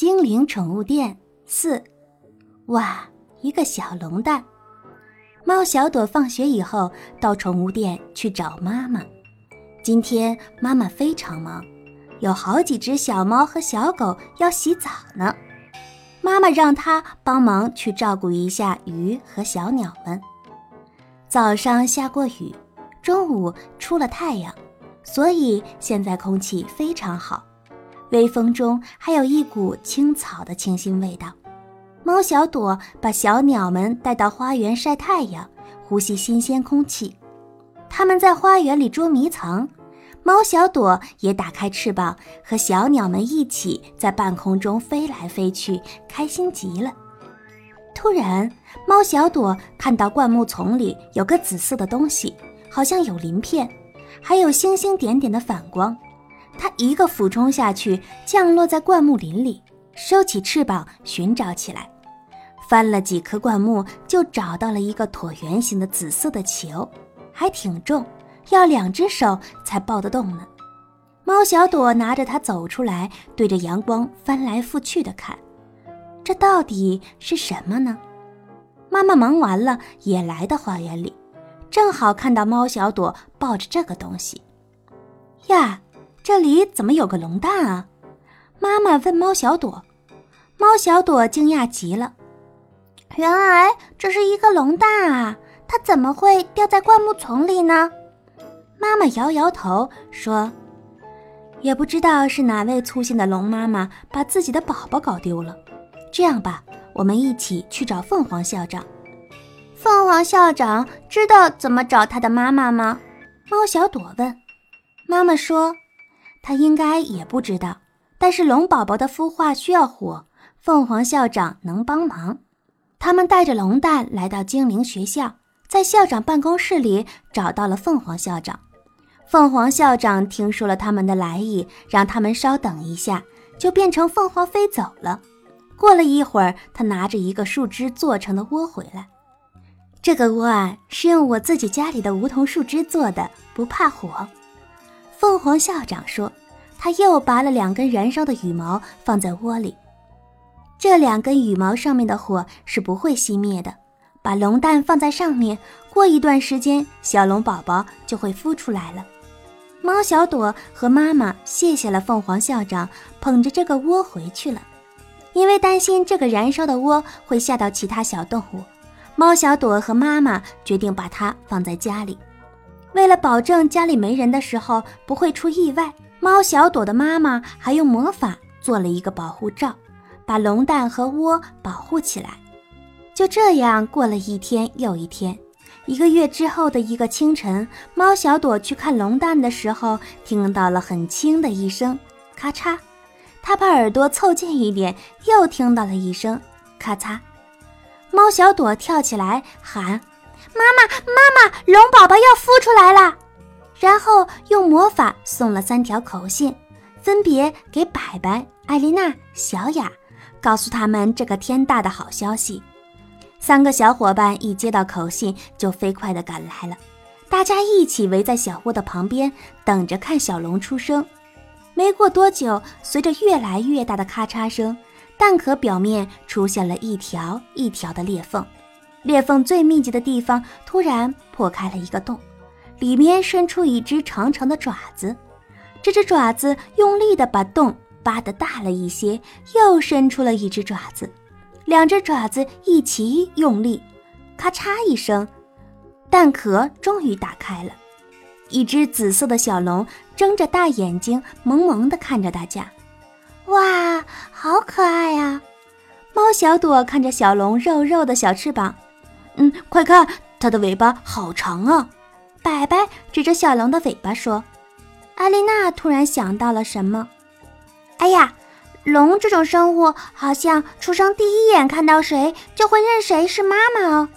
精灵宠物店四，哇，一个小龙蛋。猫小朵放学以后到宠物店去找妈妈。今天妈妈非常忙，有好几只小猫和小狗要洗澡呢。妈妈让她帮忙去照顾一下鱼和小鸟们。早上下过雨，中午出了太阳，所以现在空气非常好。微风中还有一股青草的清新味道。猫小朵把小鸟们带到花园晒太阳，呼吸新鲜空气。它们在花园里捉迷藏，猫小朵也打开翅膀，和小鸟们一起在半空中飞来飞去，开心极了。突然，猫小朵看到灌木丛里有个紫色的东西，好像有鳞片，还有星星点点的反光。它一个俯冲下去，降落在灌木林里，收起翅膀寻找起来。翻了几棵灌木，就找到了一个椭圆形的紫色的球，还挺重，要两只手才抱得动呢。猫小朵拿着它走出来，对着阳光翻来覆去的看，这到底是什么呢？妈妈忙完了，也来到花园里，正好看到猫小朵抱着这个东西，呀。这里怎么有个龙蛋啊？妈妈问猫小朵。猫小朵惊讶极了，原来这是一个龙蛋啊！它怎么会掉在灌木丛里呢？妈妈摇摇头说：“也不知道是哪位粗心的龙妈妈把自己的宝宝搞丢了。这样吧，我们一起去找凤凰校长。凤凰校长知道怎么找他的妈妈吗？”猫小朵问。妈妈说。他应该也不知道，但是龙宝宝的孵化需要火，凤凰校长能帮忙。他们带着龙蛋来到精灵学校，在校长办公室里找到了凤凰校长。凤凰校长听说了他们的来意，让他们稍等一下，就变成凤凰飞走了。过了一会儿，他拿着一个树枝做成的窝回来。这个窝啊，是用我自己家里的梧桐树枝做的，不怕火。凤凰校长说：“他又拔了两根燃烧的羽毛放在窝里，这两根羽毛上面的火是不会熄灭的。把龙蛋放在上面，过一段时间，小龙宝宝就会孵出来了。”猫小朵和妈妈谢谢了凤凰校长，捧着这个窝回去了。因为担心这个燃烧的窝会吓到其他小动物，猫小朵和妈妈决定把它放在家里。为了保证家里没人的时候不会出意外，猫小朵的妈妈还用魔法做了一个保护罩，把龙蛋和窝保护起来。就这样过了一天又一天。一个月之后的一个清晨，猫小朵去看龙蛋的时候，听到了很轻的一声咔嚓。她把耳朵凑近一点，又听到了一声咔嚓。猫小朵跳起来喊。妈妈，妈妈，龙宝宝要孵出来了。然后用魔法送了三条口信，分别给白白、艾丽娜、小雅，告诉他们这个天大的好消息。三个小伙伴一接到口信，就飞快地赶来了。大家一起围在小窝的旁边，等着看小龙出生。没过多久，随着越来越大的咔嚓声，蛋壳表面出现了一条一条的裂缝。裂缝最密集的地方突然破开了一个洞，里面伸出一只长长的爪子。这只爪子用力地把洞扒得大了一些，又伸出了一只爪子。两只爪子一起用力，咔嚓一声，蛋壳终于打开了。一只紫色的小龙睁着大眼睛，萌萌地看着大家。哇，好可爱呀！猫小朵看着小龙肉肉的小翅膀。嗯，快看，它的尾巴好长啊！白白指着小龙的尾巴说。艾丽娜突然想到了什么，哎呀，龙这种生物好像出生第一眼看到谁就会认谁是妈妈哦。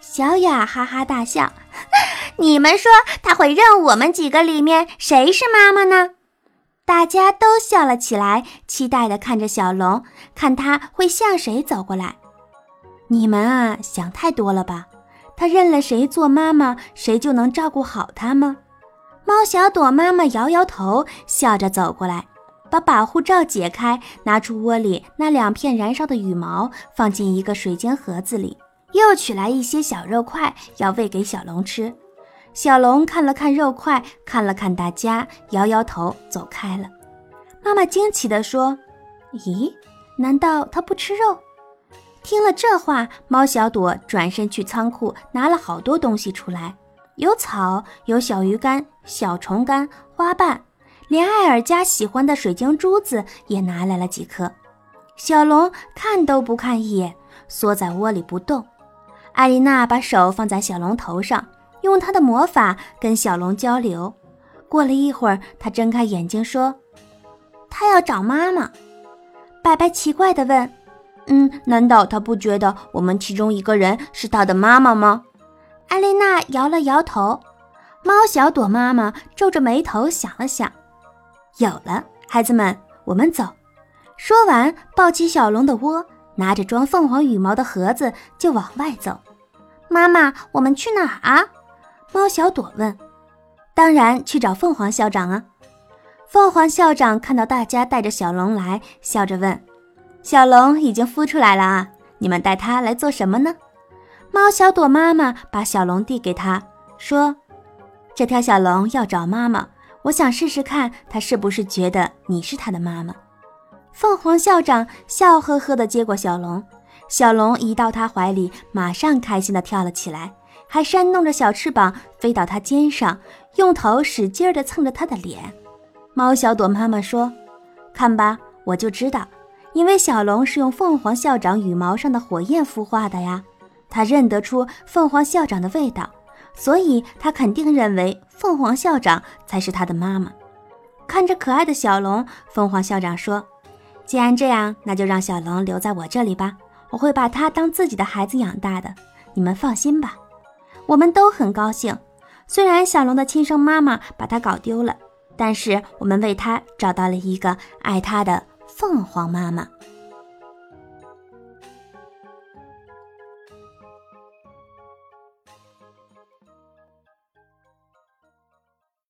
小雅哈哈大笑，你们说它会认我们几个里面谁是妈妈呢？大家都笑了起来，期待地看着小龙，看它会向谁走过来。你们啊，想太多了吧？他认了谁做妈妈，谁就能照顾好他吗？猫小朵妈妈摇摇头，笑着走过来，把保护罩解开，拿出窝里那两片燃烧的羽毛，放进一个水晶盒子里，又取来一些小肉块，要喂给小龙吃。小龙看了看肉块，看了看大家，摇摇头走开了。妈妈惊奇地说：“咦，难道他不吃肉？”听了这话，猫小朵转身去仓库拿了好多东西出来，有草，有小鱼干、小虫干、花瓣。连艾尔家喜欢的水晶珠子也拿来了几颗，小龙看都不看一眼，缩在窝里不动。艾丽娜把手放在小龙头上，用她的魔法跟小龙交流。过了一会儿，她睁开眼睛说：“他要找妈妈。”白白奇怪地问：“嗯，难道他不觉得我们其中一个人是他的妈妈吗？”艾丽娜摇了摇头。猫小朵妈妈皱着眉头想了想。有了，孩子们，我们走。说完，抱起小龙的窝，拿着装凤凰羽毛的盒子就往外走。妈妈，我们去哪儿啊？猫小朵问。当然去找凤凰校长啊！凤凰校长看到大家带着小龙来，笑着问：“小龙已经孵出来了啊，你们带它来做什么呢？”猫小朵妈妈把小龙递给他，说：“这条小龙要找妈妈。”我想试试看，它是不是觉得你是它的妈妈？凤凰校长笑呵呵地接过小龙，小龙一到他怀里，马上开心地跳了起来，还扇动着小翅膀飞到他肩上，用头使劲地蹭着他的脸。猫小朵妈妈说：“看吧，我就知道，因为小龙是用凤凰校长羽毛上的火焰孵化的呀，他认得出凤凰校长的味道。”所以他肯定认为凤凰校长才是他的妈妈。看着可爱的小龙，凤凰校长说：“既然这样，那就让小龙留在我这里吧，我会把他当自己的孩子养大的。你们放心吧。”我们都很高兴。虽然小龙的亲生妈妈把他搞丢了，但是我们为他找到了一个爱他的凤凰妈妈。